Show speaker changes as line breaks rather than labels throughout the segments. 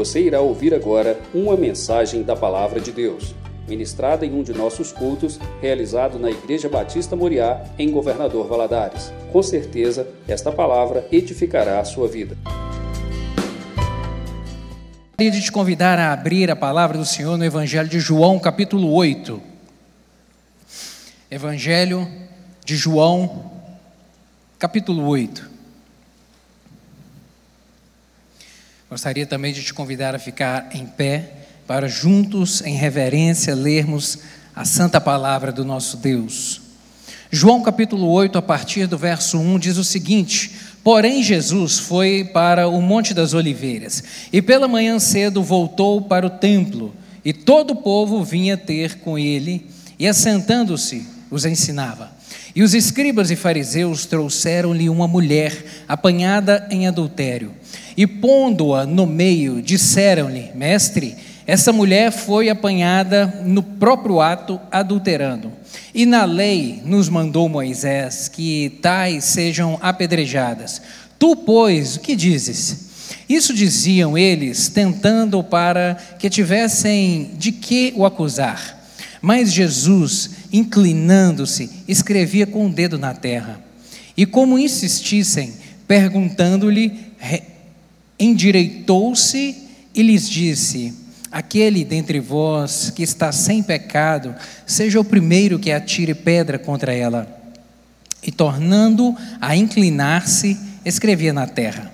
Você irá ouvir agora uma mensagem da Palavra de Deus, ministrada em um de nossos cultos, realizado na Igreja Batista Moriá, em Governador Valadares. Com certeza, esta palavra edificará a sua vida.
Gostaria de te convidar a abrir a palavra do Senhor no Evangelho de João, capítulo 8. Evangelho de João, capítulo 8. Gostaria também de te convidar a ficar em pé para juntos, em reverência, lermos a santa palavra do nosso Deus. João capítulo 8, a partir do verso 1, diz o seguinte: Porém, Jesus foi para o Monte das Oliveiras e pela manhã cedo voltou para o templo, e todo o povo vinha ter com ele, e assentando-se, os ensinava. E os escribas e fariseus trouxeram-lhe uma mulher apanhada em adultério. E pondo-a no meio, disseram-lhe: Mestre, essa mulher foi apanhada no próprio ato adulterando. E na lei nos mandou Moisés que tais sejam apedrejadas. Tu, pois, o que dizes? Isso diziam eles, tentando para que tivessem de que o acusar. Mas Jesus, inclinando-se, escrevia com o dedo na terra. E como insistissem, perguntando-lhe, endireitou-se e lhes disse: Aquele dentre vós que está sem pecado, seja o primeiro que atire pedra contra ela. E tornando a inclinar-se, escrevia na terra.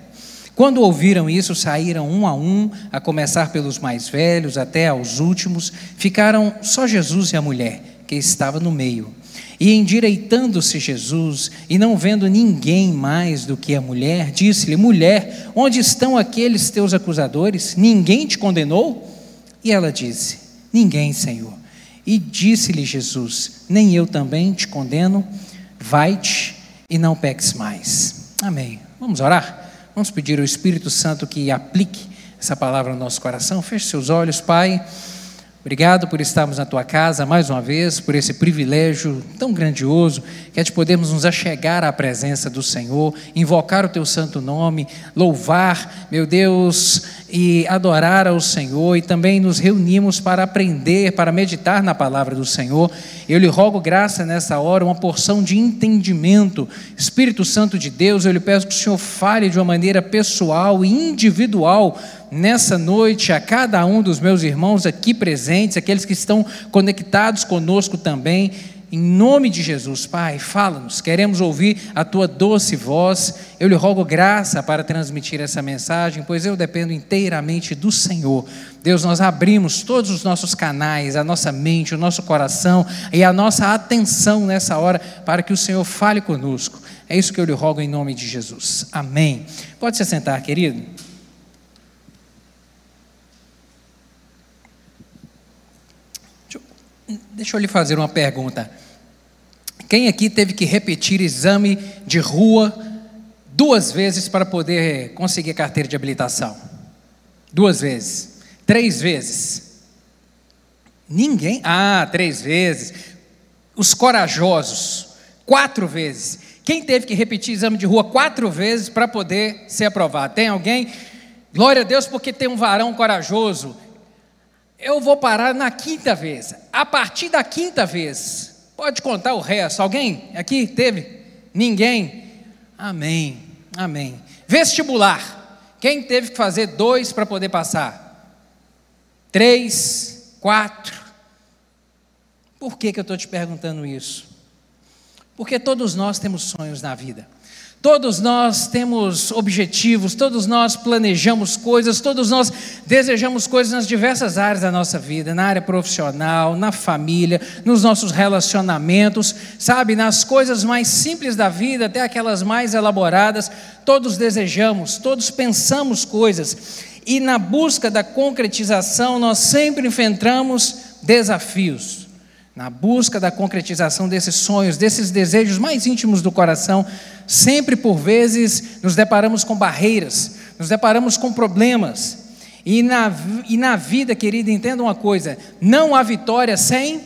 Quando ouviram isso, saíram um a um, a começar pelos mais velhos até aos últimos, ficaram só Jesus e a mulher, que estava no meio. E endireitando-se Jesus, e não vendo ninguém mais do que a mulher, disse-lhe: Mulher, onde estão aqueles teus acusadores? Ninguém te condenou? E ela disse: Ninguém, Senhor. E disse-lhe Jesus: Nem eu também te condeno, vai-te e não peques mais. Amém. Vamos orar? Vamos pedir ao Espírito Santo que aplique essa palavra no nosso coração. Feche seus olhos, Pai. Obrigado por estarmos na tua casa mais uma vez, por esse privilégio tão grandioso que é de podermos nos achegar à presença do Senhor, invocar o teu santo nome, louvar, meu Deus, e adorar ao Senhor e também nos reunimos para aprender, para meditar na palavra do Senhor. Eu lhe rogo graça nessa hora, uma porção de entendimento. Espírito Santo de Deus, eu lhe peço que o Senhor fale de uma maneira pessoal e individual nessa noite a cada um dos meus irmãos aqui presentes, aqueles que estão conectados conosco também. Em nome de Jesus, Pai, fala-nos, queremos ouvir a tua doce voz. Eu lhe rogo graça para transmitir essa mensagem, pois eu dependo inteiramente do Senhor. Deus, nós abrimos todos os nossos canais, a nossa mente, o nosso coração e a nossa atenção nessa hora para que o Senhor fale conosco. É isso que eu lhe rogo em nome de Jesus. Amém. Pode se sentar, querido. Deixa eu lhe fazer uma pergunta. Quem aqui teve que repetir exame de rua duas vezes para poder conseguir carteira de habilitação? Duas vezes. Três vezes. Ninguém? Ah, três vezes. Os corajosos, quatro vezes. Quem teve que repetir exame de rua quatro vezes para poder ser aprovado? Tem alguém? Glória a Deus, porque tem um varão corajoso eu vou parar na quinta vez. A partir da quinta vez, pode contar o resto. Alguém aqui teve? Ninguém? Amém, amém. Vestibular. Quem teve que fazer dois para poder passar? Três, quatro. Por que, que eu estou te perguntando isso? Porque todos nós temos sonhos na vida. Todos nós temos objetivos, todos nós planejamos coisas, todos nós desejamos coisas nas diversas áreas da nossa vida, na área profissional, na família, nos nossos relacionamentos, sabe, nas coisas mais simples da vida, até aquelas mais elaboradas, todos desejamos, todos pensamos coisas, e na busca da concretização nós sempre enfrentamos desafios na busca da concretização desses sonhos, desses desejos mais íntimos do coração, sempre por vezes nos deparamos com barreiras, nos deparamos com problemas. E na, e na vida, querida, entenda uma coisa: não há vitória sem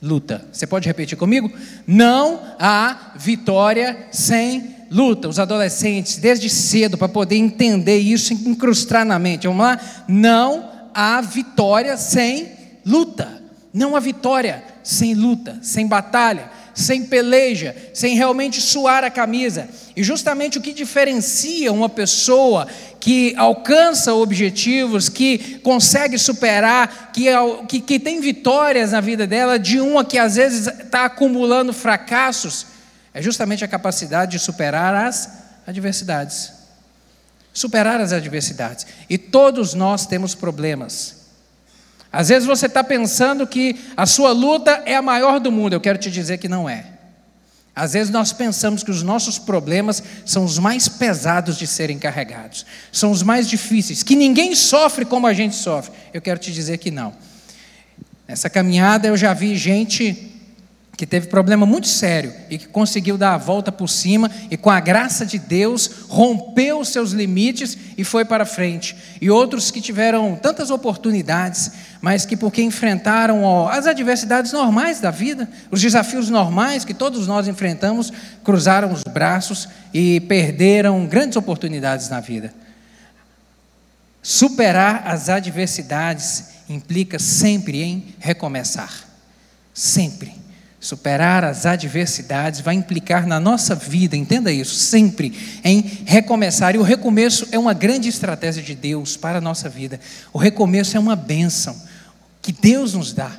luta. Você pode repetir comigo? Não há vitória sem luta, os adolescentes, desde cedo, para poder entender isso incrustar na mente. Vamos lá? Não há vitória sem luta. Não há vitória sem luta, sem batalha, sem peleja, sem realmente suar a camisa. E justamente o que diferencia uma pessoa que alcança objetivos, que consegue superar, que, que, que tem vitórias na vida dela, de uma que às vezes está acumulando fracassos, é justamente a capacidade de superar as adversidades. Superar as adversidades. E todos nós temos problemas. Às vezes você está pensando que a sua luta é a maior do mundo, eu quero te dizer que não é. Às vezes nós pensamos que os nossos problemas são os mais pesados de serem carregados, são os mais difíceis, que ninguém sofre como a gente sofre. Eu quero te dizer que não. Nessa caminhada eu já vi gente que teve problema muito sério e que conseguiu dar a volta por cima e, com a graça de Deus, rompeu os seus limites e foi para frente. E outros que tiveram tantas oportunidades, mas que, porque enfrentaram ó, as adversidades normais da vida, os desafios normais que todos nós enfrentamos, cruzaram os braços e perderam grandes oportunidades na vida. Superar as adversidades implica sempre em recomeçar. Sempre. Superar as adversidades vai implicar na nossa vida, entenda isso, sempre em recomeçar. E o recomeço é uma grande estratégia de Deus para a nossa vida. O recomeço é uma bênção que Deus nos dá,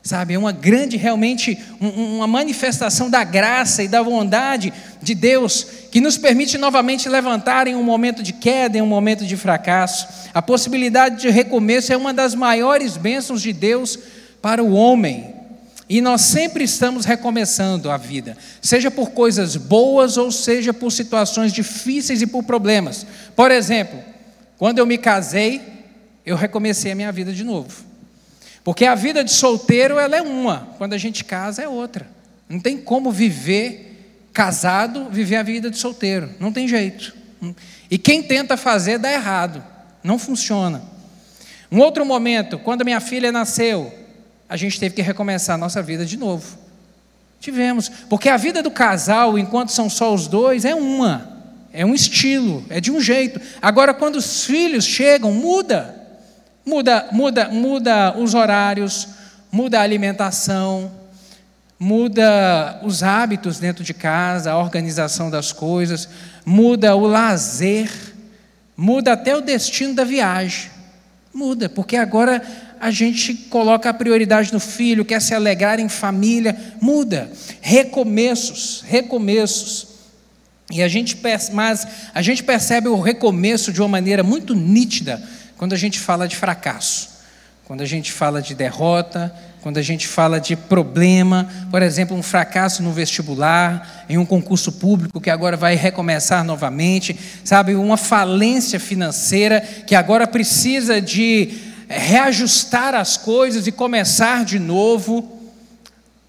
sabe? É uma grande, realmente, uma manifestação da graça e da bondade de Deus que nos permite novamente levantar em um momento de queda, em um momento de fracasso. A possibilidade de recomeço é uma das maiores bênçãos de Deus para o homem. E nós sempre estamos recomeçando a vida, seja por coisas boas ou seja por situações difíceis e por problemas. Por exemplo, quando eu me casei, eu recomecei a minha vida de novo. Porque a vida de solteiro ela é uma, quando a gente casa é outra. Não tem como viver casado, viver a vida de solteiro, não tem jeito. E quem tenta fazer dá errado, não funciona. Um outro momento, quando minha filha nasceu, a gente teve que recomeçar a nossa vida de novo. Tivemos, porque a vida do casal, enquanto são só os dois, é uma, é um estilo, é de um jeito. Agora, quando os filhos chegam, muda, muda, muda, muda os horários, muda a alimentação, muda os hábitos dentro de casa, a organização das coisas, muda o lazer, muda até o destino da viagem. Muda, porque agora a gente coloca a prioridade no filho, quer se alegrar em família, muda. Recomeços, recomeços. E a gente, mas a gente percebe o recomeço de uma maneira muito nítida quando a gente fala de fracasso, quando a gente fala de derrota, quando a gente fala de problema, por exemplo, um fracasso no vestibular, em um concurso público que agora vai recomeçar novamente, sabe, uma falência financeira que agora precisa de reajustar as coisas e começar de novo,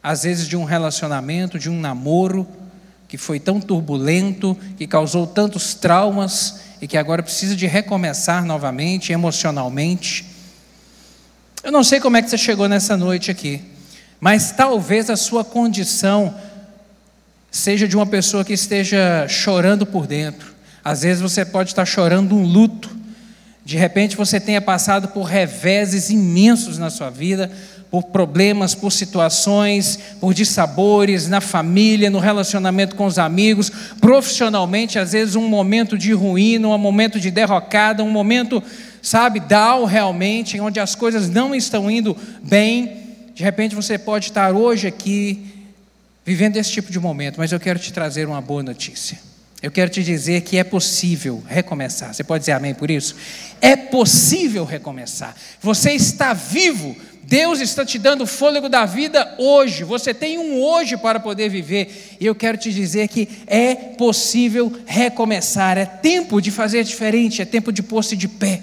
às vezes de um relacionamento, de um namoro que foi tão turbulento, que causou tantos traumas e que agora precisa de recomeçar novamente emocionalmente. Eu não sei como é que você chegou nessa noite aqui, mas talvez a sua condição seja de uma pessoa que esteja chorando por dentro. Às vezes você pode estar chorando um luto de repente você tenha passado por reveses imensos na sua vida, por problemas, por situações, por dissabores na família, no relacionamento com os amigos, profissionalmente, às vezes um momento de ruína, um momento de derrocada, um momento, sabe, down realmente, onde as coisas não estão indo bem. De repente você pode estar hoje aqui vivendo esse tipo de momento, mas eu quero te trazer uma boa notícia. Eu quero te dizer que é possível recomeçar. Você pode dizer amém por isso? É possível recomeçar. Você está vivo. Deus está te dando o fôlego da vida hoje. Você tem um hoje para poder viver. E eu quero te dizer que é possível recomeçar. É tempo de fazer diferente. É tempo de pôr-se de pé.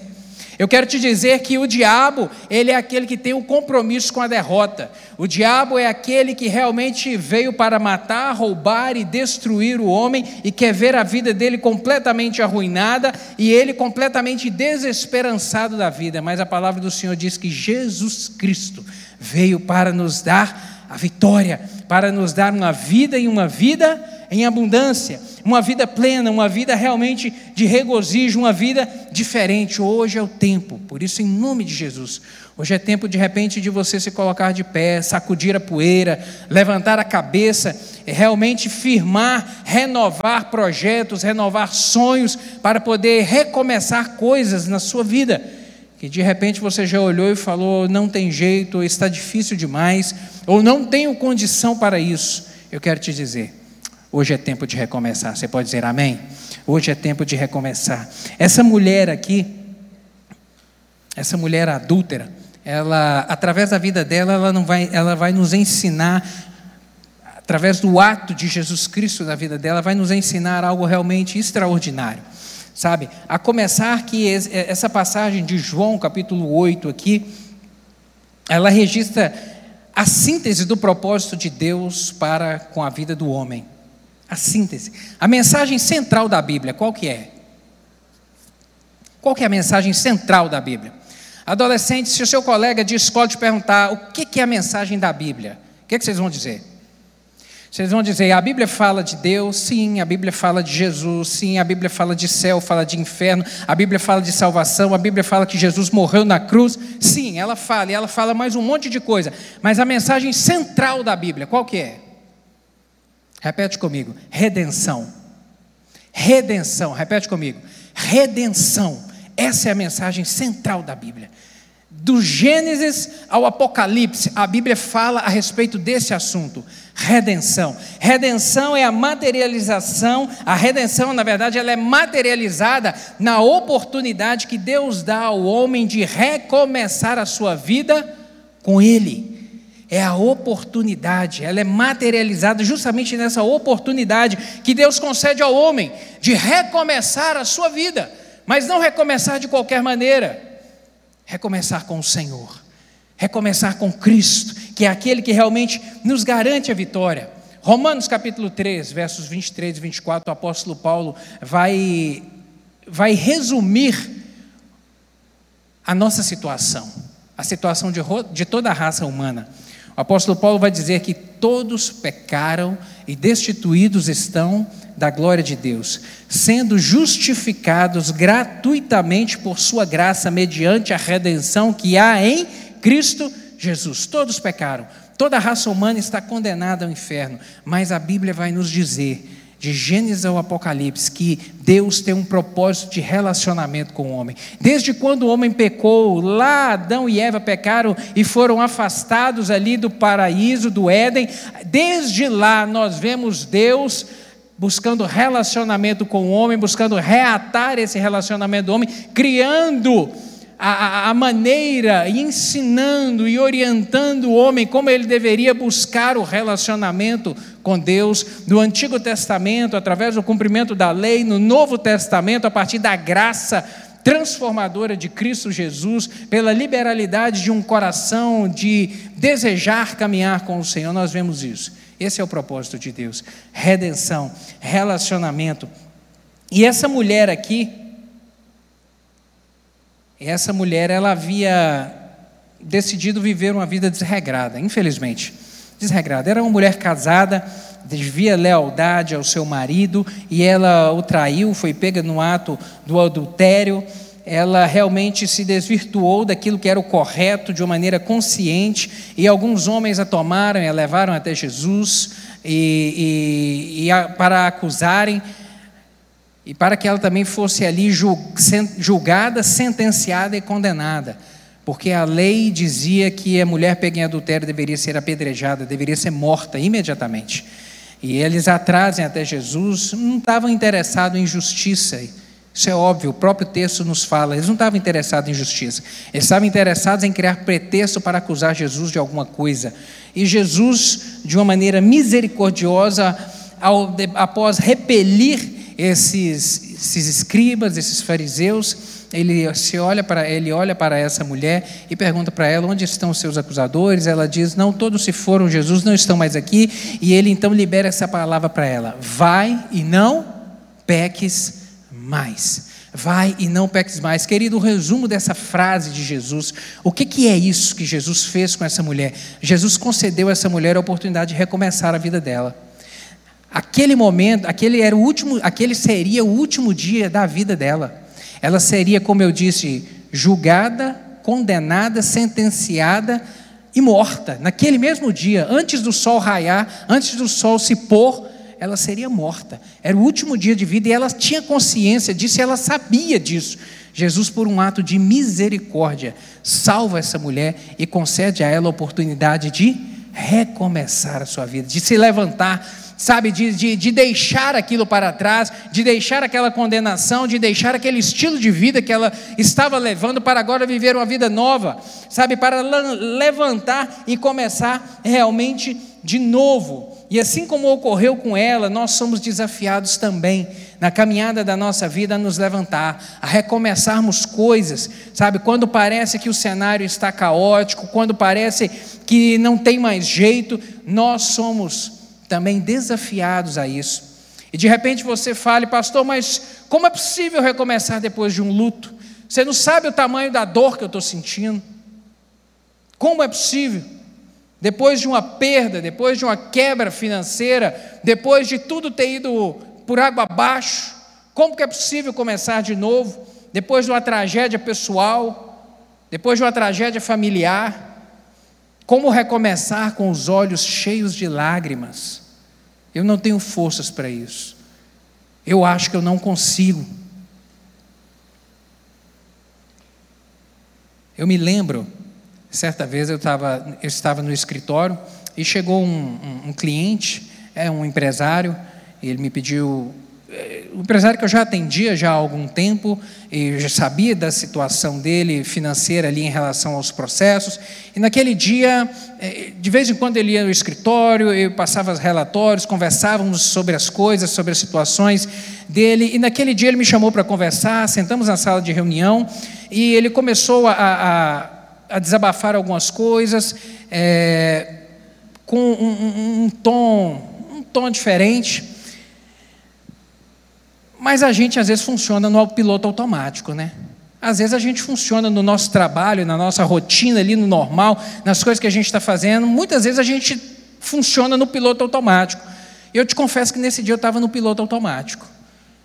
Eu quero te dizer que o diabo, ele é aquele que tem um compromisso com a derrota. O diabo é aquele que realmente veio para matar, roubar e destruir o homem e quer ver a vida dele completamente arruinada e ele completamente desesperançado da vida. Mas a palavra do Senhor diz que Jesus Cristo veio para nos dar a vitória, para nos dar uma vida e uma vida em abundância, uma vida plena, uma vida realmente de regozijo, uma vida diferente. Hoje é o tempo, por isso, em nome de Jesus, hoje é tempo de repente de você se colocar de pé, sacudir a poeira, levantar a cabeça, realmente firmar, renovar projetos, renovar sonhos, para poder recomeçar coisas na sua vida. Que de repente você já olhou e falou: não tem jeito, está difícil demais, ou não tenho condição para isso. Eu quero te dizer, Hoje é tempo de recomeçar. Você pode dizer amém? Hoje é tempo de recomeçar. Essa mulher aqui, essa mulher adúltera, ela, através da vida dela, ela não vai, ela vai nos ensinar através do ato de Jesus Cristo na vida dela, vai nos ensinar algo realmente extraordinário. Sabe? A começar que essa passagem de João, capítulo 8 aqui, ela registra a síntese do propósito de Deus para com a vida do homem. A síntese. A mensagem central da Bíblia, qual que é? Qual que é a mensagem central da Bíblia? Adolescente, se o seu colega de escola te perguntar o que, que é a mensagem da Bíblia, o que, que vocês vão dizer? Vocês vão dizer, a Bíblia fala de Deus, sim, a Bíblia fala de Jesus, sim, a Bíblia fala de céu, fala de inferno, a Bíblia fala de salvação, a Bíblia fala que Jesus morreu na cruz, sim, ela fala, e ela fala mais um monte de coisa, mas a mensagem central da Bíblia, qual que é? Repete comigo: redenção. Redenção, repete comigo: redenção. Essa é a mensagem central da Bíblia. Do Gênesis ao Apocalipse, a Bíblia fala a respeito desse assunto, redenção. Redenção é a materialização, a redenção, na verdade, ela é materializada na oportunidade que Deus dá ao homem de recomeçar a sua vida com Ele é a oportunidade, ela é materializada justamente nessa oportunidade que Deus concede ao homem de recomeçar a sua vida, mas não recomeçar de qualquer maneira, recomeçar com o Senhor, recomeçar com Cristo, que é aquele que realmente nos garante a vitória. Romanos capítulo 3, versos 23 e 24, o apóstolo Paulo vai, vai resumir a nossa situação, a situação de, de toda a raça humana. O apóstolo Paulo vai dizer que todos pecaram e destituídos estão da glória de Deus, sendo justificados gratuitamente por sua graça mediante a redenção que há em Cristo Jesus. Todos pecaram. Toda a raça humana está condenada ao inferno, mas a Bíblia vai nos dizer de Gênesis ao Apocalipse, que Deus tem um propósito de relacionamento com o homem. Desde quando o homem pecou, lá Adão e Eva pecaram e foram afastados ali do paraíso, do Éden, desde lá nós vemos Deus buscando relacionamento com o homem, buscando reatar esse relacionamento do homem, criando a, a, maneira, ensinando e orientando o homem como ele deveria buscar o relacionamento com Deus, no Antigo Testamento, através do cumprimento da lei, no Novo Testamento, a partir da graça transformadora de Cristo Jesus, pela liberalidade de um coração de desejar caminhar com o Senhor, nós vemos isso. Esse é o propósito de Deus: redenção, relacionamento. E essa mulher aqui, essa mulher, ela havia decidido viver uma vida desregrada, infelizmente. Desregrada. Era uma mulher casada, devia lealdade ao seu marido e ela o traiu, foi pega no ato do adultério. Ela realmente se desvirtuou daquilo que era o correto de uma maneira consciente e alguns homens a tomaram e a levaram até Jesus e, e, e a, para acusarem e para que ela também fosse ali julgada, sentenciada e condenada. Porque a lei dizia que a mulher pega em adultério deveria ser apedrejada, deveria ser morta imediatamente. E eles a trazem até Jesus, não estavam interessados em justiça. Isso é óbvio, o próprio texto nos fala. Eles não estavam interessados em justiça. Eles estavam interessados em criar pretexto para acusar Jesus de alguma coisa. E Jesus, de uma maneira misericordiosa, ao, após repelir esses, esses escribas, esses fariseus, ele se olha para ele olha para essa mulher e pergunta para ela onde estão os seus acusadores. Ela diz: não, todos se foram. Jesus não estão mais aqui. E ele então libera essa palavra para ela: vai e não peques mais. Vai e não peques mais. Querido, o resumo dessa frase de Jesus, o que, que é isso que Jesus fez com essa mulher? Jesus concedeu a essa mulher a oportunidade de recomeçar a vida dela. aquele momento, aquele era o último, aquele seria o último dia da vida dela. Ela seria, como eu disse, julgada, condenada, sentenciada e morta. Naquele mesmo dia, antes do sol raiar, antes do sol se pôr, ela seria morta. Era o último dia de vida e ela tinha consciência disso, ela sabia disso. Jesus, por um ato de misericórdia, salva essa mulher e concede a ela a oportunidade de recomeçar a sua vida, de se levantar sabe, de, de, de, deixar aquilo para trás, de deixar aquela condenação, de deixar aquele estilo de vida que ela estava levando para agora viver uma vida nova, sabe, para levantar e começar realmente de novo. E assim como ocorreu com ela, nós somos desafiados também na caminhada da nossa vida a nos levantar, a recomeçarmos coisas, sabe? Quando parece que o cenário está caótico, quando parece que não tem mais jeito, nós somos também desafiados a isso. E de repente você fale, pastor, mas como é possível recomeçar depois de um luto? Você não sabe o tamanho da dor que eu estou sentindo. Como é possível? Depois de uma perda, depois de uma quebra financeira, depois de tudo ter ido por água abaixo, como que é possível começar de novo? Depois de uma tragédia pessoal, depois de uma tragédia familiar, como recomeçar com os olhos cheios de lágrimas? Eu não tenho forças para isso. Eu acho que eu não consigo. Eu me lembro, certa vez eu, tava, eu estava no escritório e chegou um, um, um cliente, é um empresário, ele me pediu o empresário que eu já atendia já há algum tempo, e já sabia da situação dele financeira ali em relação aos processos, e naquele dia, eh, de vez em quando ele ia no escritório, eu passava os relatórios, conversávamos sobre as coisas, sobre as situações dele, e naquele dia ele me chamou para conversar, sentamos na sala de reunião, e ele começou a, a, a desabafar algumas coisas, é, com um, um, um tom, um tom diferente, mas a gente às vezes funciona no piloto automático, né? Às vezes a gente funciona no nosso trabalho, na nossa rotina ali, no normal, nas coisas que a gente está fazendo. Muitas vezes a gente funciona no piloto automático. Eu te confesso que nesse dia eu estava no piloto automático.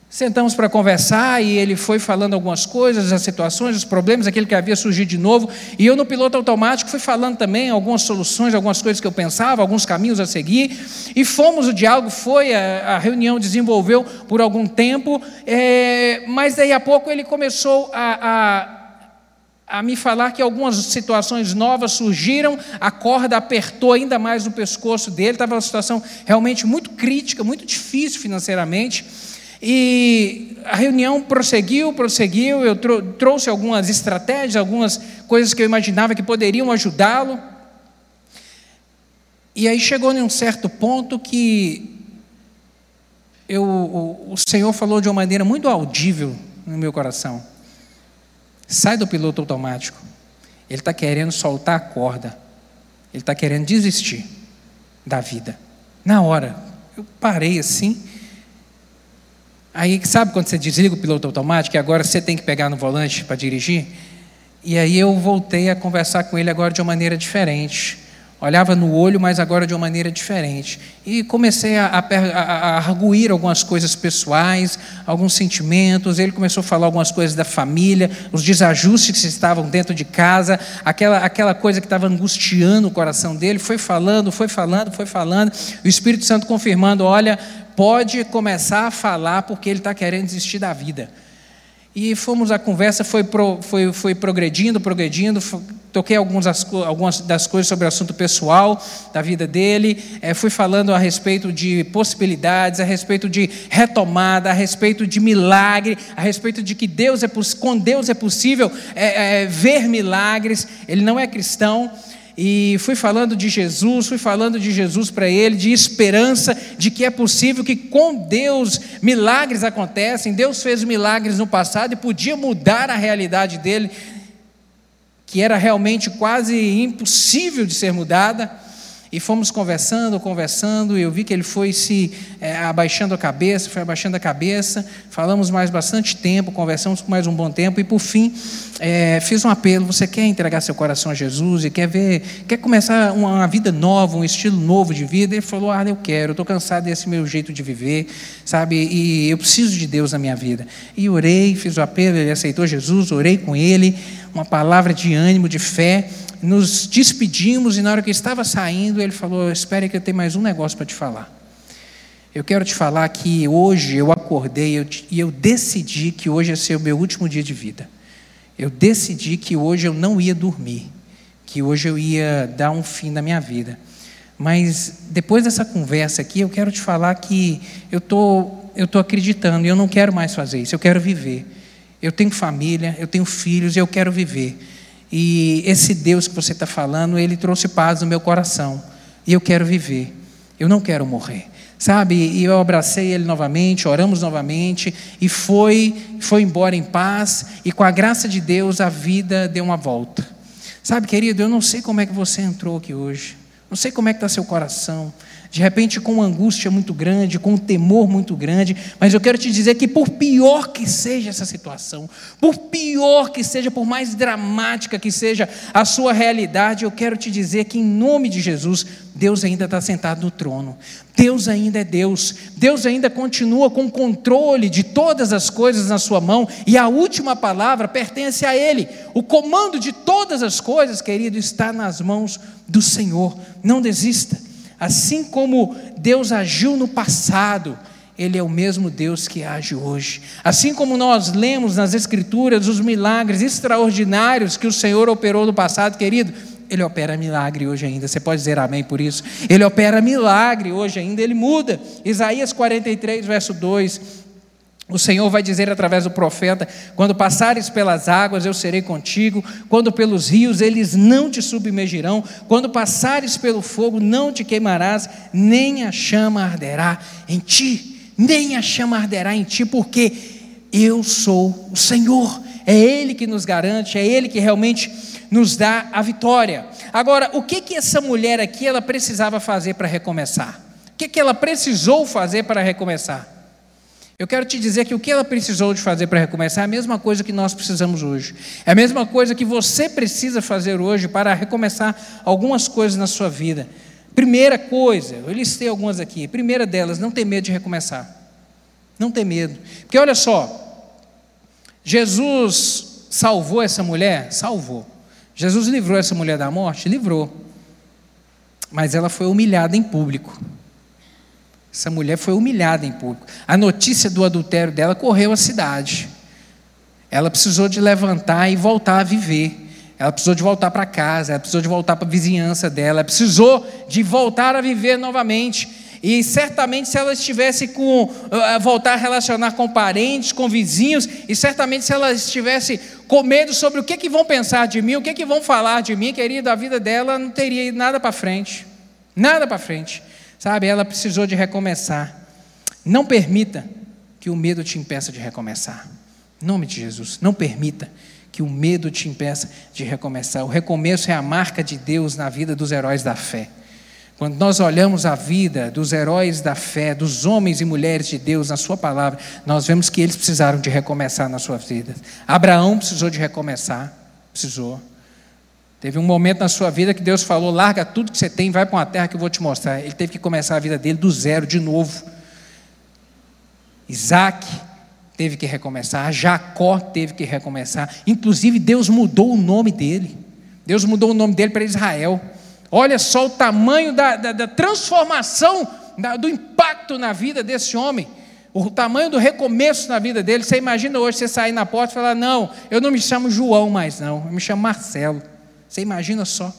Sentamos para conversar e ele foi falando algumas coisas, as situações, os problemas, aquilo que havia surgido de novo. E eu, no piloto automático, fui falando também algumas soluções, algumas coisas que eu pensava, alguns caminhos a seguir. E fomos, o diálogo foi, a, a reunião desenvolveu por algum tempo, é, mas daí a pouco ele começou a, a, a me falar que algumas situações novas surgiram, a corda apertou ainda mais no pescoço dele, estava uma situação realmente muito crítica, muito difícil financeiramente. E a reunião prosseguiu, prosseguiu, eu trouxe algumas estratégias, algumas coisas que eu imaginava que poderiam ajudá-lo. E aí chegou em um certo ponto que eu, o, o Senhor falou de uma maneira muito audível no meu coração. Sai do piloto automático. Ele está querendo soltar a corda. Ele está querendo desistir da vida. Na hora, eu parei assim Aí, sabe quando você desliga o piloto automático e agora você tem que pegar no volante para dirigir? E aí eu voltei a conversar com ele agora de uma maneira diferente. Olhava no olho, mas agora de uma maneira diferente. E comecei a, a, a, arguir algumas coisas pessoais, alguns sentimentos. Ele começou a falar algumas coisas da família, os desajustes que estavam dentro de casa, aquela, aquela coisa que estava angustiando o coração dele. Foi falando, foi falando, foi falando. O Espírito Santo confirmando: olha, pode começar a falar porque ele está querendo desistir da vida. E fomos, a conversa foi, pro, foi, foi progredindo, progredindo, toquei algumas, algumas das coisas sobre o assunto pessoal da vida dele, é, fui falando a respeito de possibilidades, a respeito de retomada, a respeito de milagre, a respeito de que Deus é, com Deus é possível é, é, ver milagres, ele não é cristão, e fui falando de Jesus, fui falando de Jesus para ele, de esperança, de que é possível que com Deus milagres acontecem. Deus fez milagres no passado e podia mudar a realidade dele, que era realmente quase impossível de ser mudada. E fomos conversando, conversando, e eu vi que ele foi se é, abaixando a cabeça, foi abaixando a cabeça. Falamos mais bastante tempo, conversamos por mais um bom tempo, e por fim é, fiz um apelo: você quer entregar seu coração a Jesus e quer ver, quer começar uma vida nova, um estilo novo de vida? Ele falou: Ah, eu quero, estou cansado desse meu jeito de viver, sabe? E eu preciso de Deus na minha vida. E orei, fiz o apelo, ele aceitou Jesus, orei com ele, uma palavra de ânimo, de fé nos despedimos e na hora que estava saindo, ele falou: Espere que eu tenho mais um negócio para te falar. Eu quero te falar que hoje eu acordei e eu decidi que hoje ia ser o meu último dia de vida. Eu decidi que hoje eu não ia dormir, que hoje eu ia dar um fim na minha vida. Mas depois dessa conversa aqui, eu quero te falar que eu tô, eu tô acreditando e eu não quero mais fazer isso. Eu quero viver. Eu tenho família, eu tenho filhos, eu quero viver. E esse Deus que você está falando, ele trouxe paz no meu coração. E eu quero viver. Eu não quero morrer. Sabe? E eu abracei ele novamente, oramos novamente, e foi, foi embora em paz, e com a graça de Deus a vida deu uma volta. Sabe, querido, eu não sei como é que você entrou aqui hoje, não sei como é que está seu coração, de repente com uma angústia muito grande, com um temor muito grande, mas eu quero te dizer que por pior que seja essa situação, por pior que seja, por mais dramática que seja a sua realidade, eu quero te dizer que em nome de Jesus, Deus ainda está sentado no trono, Deus ainda é Deus, Deus ainda continua com controle de todas as coisas na sua mão, e a última palavra pertence a Ele, o comando de todas as coisas, querido, está nas mãos do Senhor, não desista. Assim como Deus agiu no passado, Ele é o mesmo Deus que age hoje. Assim como nós lemos nas Escrituras os milagres extraordinários que o Senhor operou no passado, querido, Ele opera milagre hoje ainda. Você pode dizer amém por isso? Ele opera milagre hoje ainda, Ele muda. Isaías 43, verso 2 o Senhor vai dizer através do profeta: quando passares pelas águas, eu serei contigo, quando pelos rios, eles não te submergirão, quando passares pelo fogo, não te queimarás, nem a chama arderá em ti, nem a chama arderá em ti, porque eu sou o Senhor, é Ele que nos garante, é Ele que realmente nos dá a vitória. Agora, o que que essa mulher aqui ela precisava fazer para recomeçar? O que que ela precisou fazer para recomeçar? Eu quero te dizer que o que ela precisou de fazer para recomeçar é a mesma coisa que nós precisamos hoje. É a mesma coisa que você precisa fazer hoje para recomeçar algumas coisas na sua vida. Primeira coisa, eu listei algumas aqui. Primeira delas, não ter medo de recomeçar. Não ter medo. Porque olha só, Jesus salvou essa mulher? Salvou. Jesus livrou essa mulher da morte? Livrou. Mas ela foi humilhada em público. Essa mulher foi humilhada em público. A notícia do adultério dela correu a cidade. Ela precisou de levantar e voltar a viver. Ela precisou de voltar para casa, ela precisou de voltar para a vizinhança dela, ela precisou de voltar a viver novamente. E certamente se ela estivesse com uh, voltar a relacionar com parentes, com vizinhos, e certamente se ela estivesse com medo sobre o que, que vão pensar de mim, o que, que vão falar de mim, querido, a vida dela não teria ido nada para frente. Nada para frente. Sabe, ela precisou de recomeçar. Não permita que o medo te impeça de recomeçar. Em nome de Jesus, não permita que o medo te impeça de recomeçar. O recomeço é a marca de Deus na vida dos heróis da fé. Quando nós olhamos a vida dos heróis da fé, dos homens e mulheres de Deus na Sua palavra, nós vemos que eles precisaram de recomeçar na sua vida. Abraão precisou de recomeçar, precisou. Teve um momento na sua vida que Deus falou: larga tudo que você tem, vai para uma terra que eu vou te mostrar. Ele teve que começar a vida dele do zero, de novo. Isaac teve que recomeçar, Jacó teve que recomeçar. Inclusive, Deus mudou o nome dele. Deus mudou o nome dele para Israel. Olha só o tamanho da, da, da transformação, da, do impacto na vida desse homem. O tamanho do recomeço na vida dele. Você imagina hoje você sair na porta e falar: Não, eu não me chamo João mais, não, eu me chamo Marcelo. Você imagina só?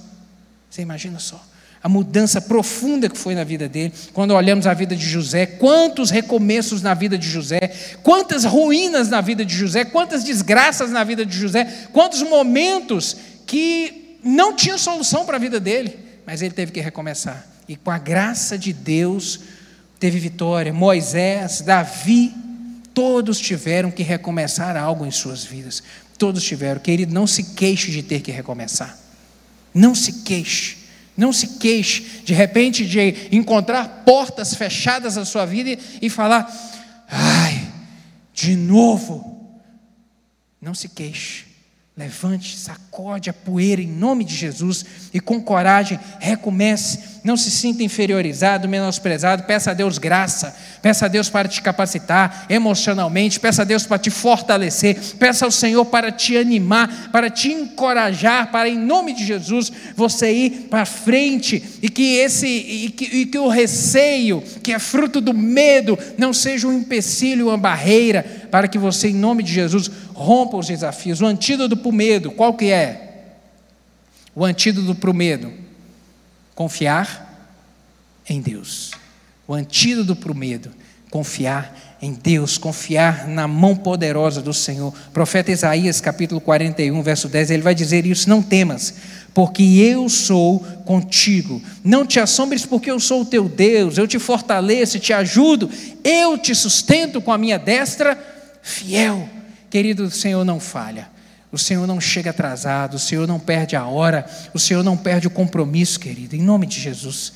Você imagina só? A mudança profunda que foi na vida dele. Quando olhamos a vida de José, quantos recomeços na vida de José, quantas ruínas na vida de José, quantas desgraças na vida de José, quantos momentos que não tinham solução para a vida dele, mas ele teve que recomeçar. E com a graça de Deus, teve vitória. Moisés, Davi, todos tiveram que recomeçar algo em suas vidas. Todos tiveram. Querido, não se queixe de ter que recomeçar. Não se queixe. Não se queixe, de repente, de encontrar portas fechadas na sua vida e falar: ai, de novo. Não se queixe. Levante, sacode a poeira em nome de Jesus e com coragem recomece. Não se sinta inferiorizado, menosprezado. Peça a Deus graça. Peça a Deus para te capacitar emocionalmente. Peça a Deus para te fortalecer. Peça ao Senhor para te animar, para te encorajar, para em nome de Jesus você ir para frente e que esse e que, e que o receio, que é fruto do medo, não seja um empecilho, uma barreira para que você em nome de Jesus rompa os desafios. O antídoto para o medo, qual que é? O antídoto para o medo Confiar em Deus. O antídoto para o medo. Confiar em Deus, confiar na mão poderosa do Senhor. O profeta Isaías, capítulo 41, verso 10, ele vai dizer isso: Não temas, porque eu sou contigo. Não te assombres, porque eu sou o teu Deus. Eu te fortaleço, te ajudo. Eu te sustento com a minha destra fiel. Querido, o Senhor não falha. O Senhor não chega atrasado, o Senhor não perde a hora, o Senhor não perde o compromisso, querido, em nome de Jesus.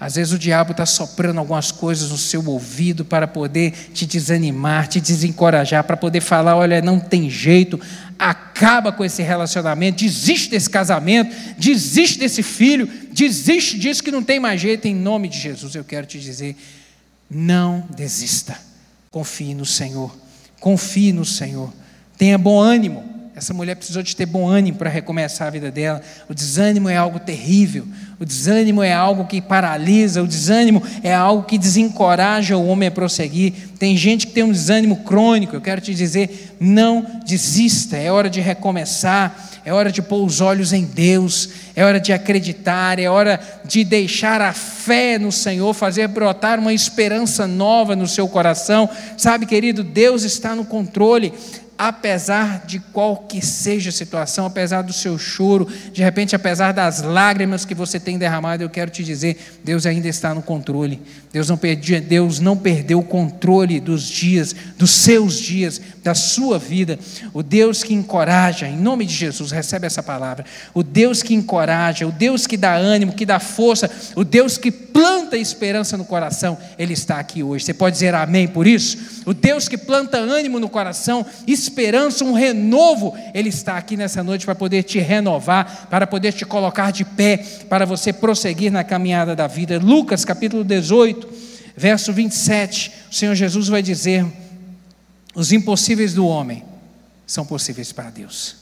Às vezes o diabo está soprando algumas coisas no seu ouvido para poder te desanimar, te desencorajar, para poder falar: olha, não tem jeito, acaba com esse relacionamento, desiste desse casamento, desiste desse filho, desiste disso que não tem mais jeito, em nome de Jesus. Eu quero te dizer: não desista, confie no Senhor, confie no Senhor, tenha bom ânimo. Essa mulher precisou de ter bom ânimo para recomeçar a vida dela. O desânimo é algo terrível. O desânimo é algo que paralisa. O desânimo é algo que desencoraja o homem a prosseguir. Tem gente que tem um desânimo crônico. Eu quero te dizer: não desista. É hora de recomeçar. É hora de pôr os olhos em Deus. É hora de acreditar. É hora de deixar a fé no Senhor fazer brotar uma esperança nova no seu coração. Sabe, querido, Deus está no controle apesar de qual que seja a situação, apesar do seu choro, de repente, apesar das lágrimas que você tem derramado, eu quero te dizer, Deus ainda está no controle. Deus não, perdi, Deus não perdeu o controle dos dias, dos seus dias, da sua vida. O Deus que encoraja, em nome de Jesus, recebe essa palavra. O Deus que encoraja, o Deus que dá ânimo, que dá força, o Deus que planta esperança no coração, Ele está aqui hoje. Você pode dizer amém por isso? O Deus que planta ânimo no coração, esperança, um renovo, Ele está aqui nessa noite para poder te renovar, para poder te colocar de pé, para você prosseguir na caminhada da vida. Lucas capítulo 18, verso 27, o Senhor Jesus vai dizer: os impossíveis do homem são possíveis para Deus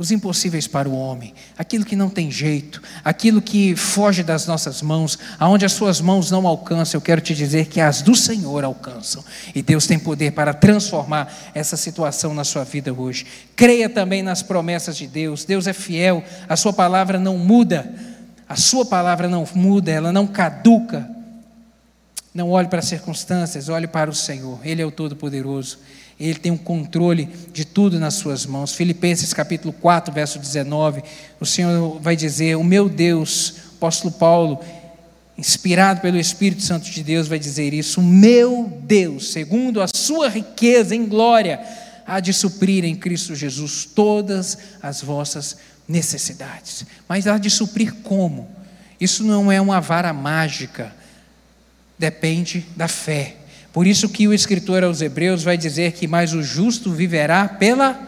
os impossíveis para o homem, aquilo que não tem jeito, aquilo que foge das nossas mãos, aonde as suas mãos não alcançam, eu quero te dizer que as do Senhor alcançam. E Deus tem poder para transformar essa situação na sua vida hoje. Creia também nas promessas de Deus. Deus é fiel, a sua palavra não muda. A sua palavra não muda, ela não caduca. Não olhe para as circunstâncias, olhe para o Senhor. Ele é o todo-poderoso. Ele tem o um controle de tudo nas suas mãos. Filipenses capítulo 4, verso 19, o Senhor vai dizer: "O meu Deus", apóstolo Paulo, inspirado pelo Espírito Santo de Deus, vai dizer isso: "O meu Deus, segundo a sua riqueza em glória, há de suprir em Cristo Jesus todas as vossas necessidades". Mas há de suprir como? Isso não é uma vara mágica. Depende da fé. Por isso que o escritor aos Hebreus vai dizer que mais o justo viverá pela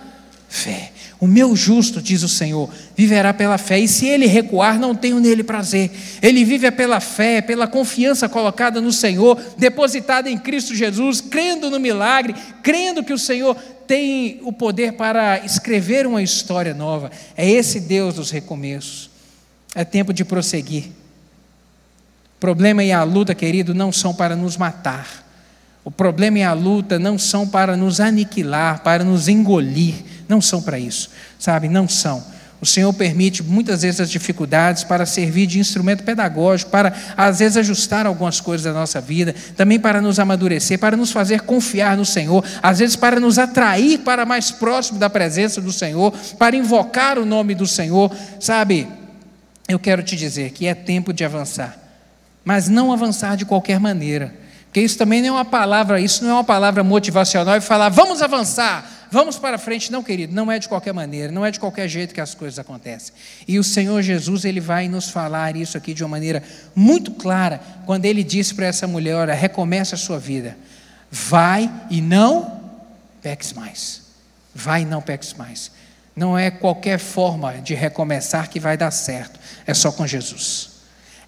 fé. O meu justo, diz o Senhor, viverá pela fé, e se ele recuar, não tenho nele prazer. Ele vive pela fé, pela confiança colocada no Senhor, depositada em Cristo Jesus, crendo no milagre, crendo que o Senhor tem o poder para escrever uma história nova. É esse Deus dos recomeços. É tempo de prosseguir. O problema e a luta, querido, não são para nos matar o problema e a luta não são para nos aniquilar, para nos engolir, não são para isso, sabe? Não são. O Senhor permite muitas vezes as dificuldades para servir de instrumento pedagógico, para às vezes ajustar algumas coisas da nossa vida, também para nos amadurecer, para nos fazer confiar no Senhor, às vezes para nos atrair para mais próximo da presença do Senhor, para invocar o nome do Senhor, sabe? Eu quero te dizer que é tempo de avançar, mas não avançar de qualquer maneira. Porque isso também não é uma palavra, isso não é uma palavra motivacional e falar, vamos avançar, vamos para frente. Não, querido, não é de qualquer maneira, não é de qualquer jeito que as coisas acontecem. E o Senhor Jesus, ele vai nos falar isso aqui de uma maneira muito clara, quando ele disse para essa mulher: Olha, recomece a sua vida, vai e não peques mais. Vai e não peques mais. Não é qualquer forma de recomeçar que vai dar certo, é só com Jesus.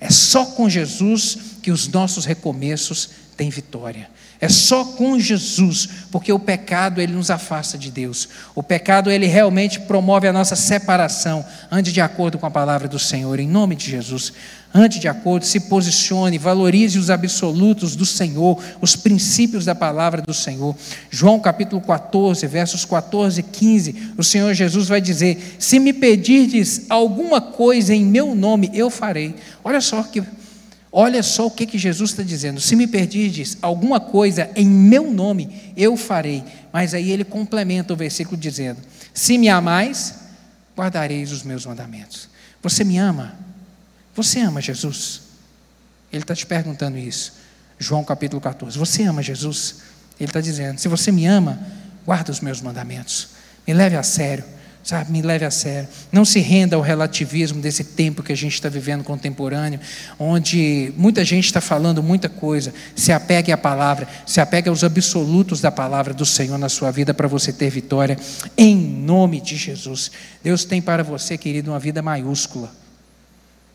É só com Jesus que os nossos recomeços têm vitória. É só com Jesus, porque o pecado ele nos afasta de Deus. O pecado ele realmente promove a nossa separação, ande de acordo com a palavra do Senhor, em nome de Jesus. Ande de acordo, se posicione, valorize os absolutos do Senhor, os princípios da palavra do Senhor. João capítulo 14, versos 14 e 15, o Senhor Jesus vai dizer: Se me pedirdes alguma coisa em meu nome, eu farei. Olha só que Olha só o que, que Jesus está dizendo: se me perdirdes alguma coisa em meu nome, eu farei. Mas aí ele complementa o versículo dizendo: se me amais, guardareis os meus mandamentos. Você me ama? Você ama Jesus? Ele está te perguntando isso. João capítulo 14. Você ama Jesus? Ele está dizendo: se você me ama, guarda os meus mandamentos. Me leve a sério sabe? Me leve a sério. Não se renda ao relativismo desse tempo que a gente está vivendo contemporâneo, onde muita gente está falando muita coisa. Se apegue à palavra, se apegue aos absolutos da palavra do Senhor na sua vida para você ter vitória, em nome de Jesus. Deus tem para você, querido, uma vida maiúscula.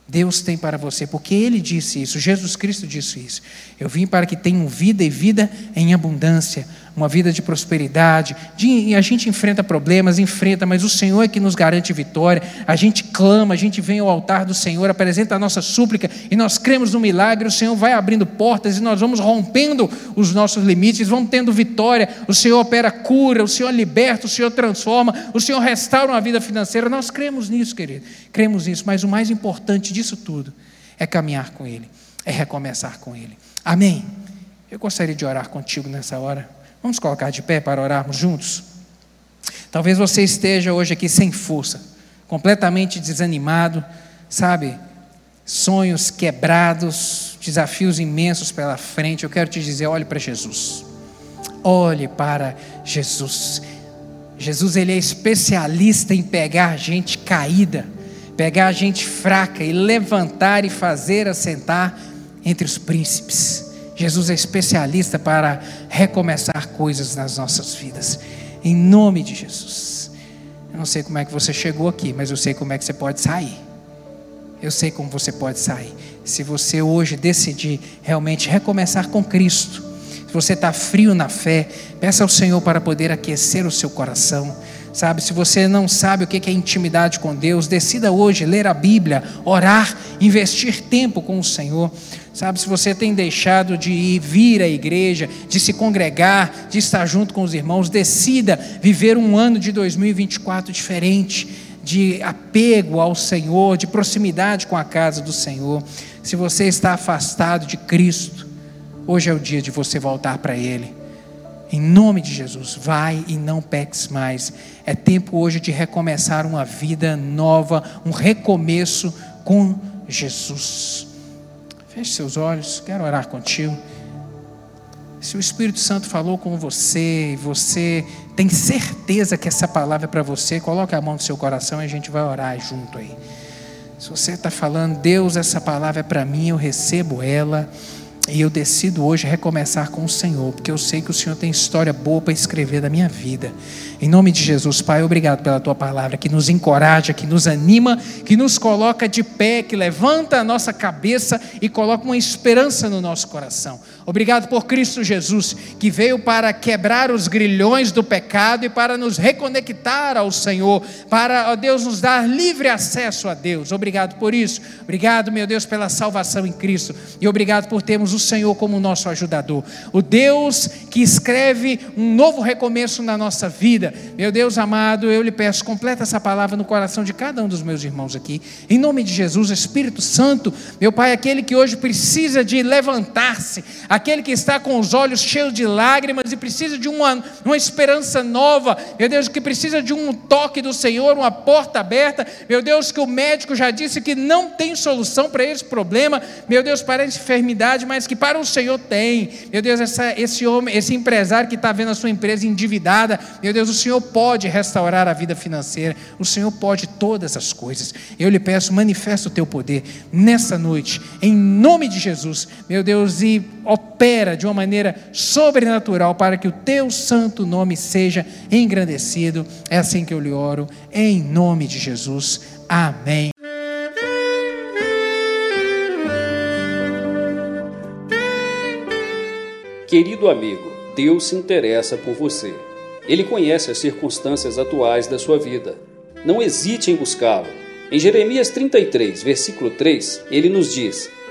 Deus tem para você, porque Ele disse isso, Jesus Cristo disse isso. Eu vim para que tenham vida e vida em abundância uma vida de prosperidade. De, a gente enfrenta problemas, enfrenta, mas o Senhor é que nos garante vitória. A gente clama, a gente vem ao altar do Senhor, apresenta a nossa súplica e nós cremos no milagre. O Senhor vai abrindo portas e nós vamos rompendo os nossos limites, vamos tendo vitória. O Senhor opera cura, o Senhor liberta, o Senhor transforma, o Senhor restaura uma vida financeira. Nós cremos nisso, querido. Cremos nisso, mas o mais importante disso tudo é caminhar com Ele, é recomeçar com Ele. Amém. Eu gostaria de orar contigo nessa hora. Vamos colocar de pé para orarmos juntos? Talvez você esteja hoje aqui sem força, completamente desanimado, sabe? Sonhos quebrados, desafios imensos pela frente. Eu quero te dizer: olhe para Jesus. Olhe para Jesus. Jesus ele é especialista em pegar gente caída, pegar gente fraca e levantar e fazer assentar entre os príncipes. Jesus é especialista para recomeçar coisas nas nossas vidas. Em nome de Jesus. Eu não sei como é que você chegou aqui, mas eu sei como é que você pode sair. Eu sei como você pode sair. Se você hoje decidir realmente recomeçar com Cristo, se você está frio na fé, peça ao Senhor para poder aquecer o seu coração. Sabe, se você não sabe o que é intimidade com Deus, decida hoje ler a Bíblia, orar, investir tempo com o Senhor. Sabe, se você tem deixado de ir, vir à igreja, de se congregar, de estar junto com os irmãos, decida viver um ano de 2024 diferente, de apego ao Senhor, de proximidade com a casa do Senhor. Se você está afastado de Cristo, hoje é o dia de você voltar para Ele. Em nome de Jesus, vai e não peques mais. É tempo hoje de recomeçar uma vida nova, um recomeço com Jesus. Feche seus olhos, quero orar contigo. Se o Espírito Santo falou com você e você tem certeza que essa palavra é para você, coloque a mão no seu coração e a gente vai orar junto aí. Se você está falando, Deus, essa palavra é para mim, eu recebo ela. E eu decido hoje recomeçar com o Senhor, porque eu sei que o Senhor tem história boa para escrever da minha vida. Em nome de Jesus, Pai, obrigado pela tua palavra que nos encoraja, que nos anima, que nos coloca de pé, que levanta a nossa cabeça e coloca uma esperança no nosso coração. Obrigado por Cristo Jesus, que veio para quebrar os grilhões do pecado e para nos reconectar ao Senhor, para, ó Deus, nos dar livre acesso a Deus. Obrigado por isso. Obrigado, meu Deus, pela salvação em Cristo. E obrigado por termos o Senhor como nosso ajudador. O Deus que escreve um novo recomeço na nossa vida. Meu Deus amado, eu lhe peço, completa essa palavra no coração de cada um dos meus irmãos aqui. Em nome de Jesus, Espírito Santo, meu Pai, aquele que hoje precisa de levantar-se, aquele que está com os olhos cheios de lágrimas e precisa de uma, uma esperança nova, meu Deus, que precisa de um toque do Senhor, uma porta aberta, meu Deus, que o médico já disse que não tem solução para esse problema, meu Deus, para essa enfermidade, mas que para o Senhor tem. Meu Deus, essa, esse homem, esse empresário que está vendo a sua empresa endividada, meu Deus, o Senhor pode restaurar a vida financeira, o Senhor pode todas as coisas. Eu lhe peço, manifesta o teu poder nessa noite, em nome de Jesus, meu Deus, e opera de uma maneira sobrenatural para que o teu santo nome seja engrandecido. É assim que eu lhe oro, em nome de Jesus. Amém.
Querido amigo, Deus se interessa por você. Ele conhece as circunstâncias atuais da sua vida. Não hesite em buscá-lo. Em Jeremias 33, versículo 3, ele nos diz: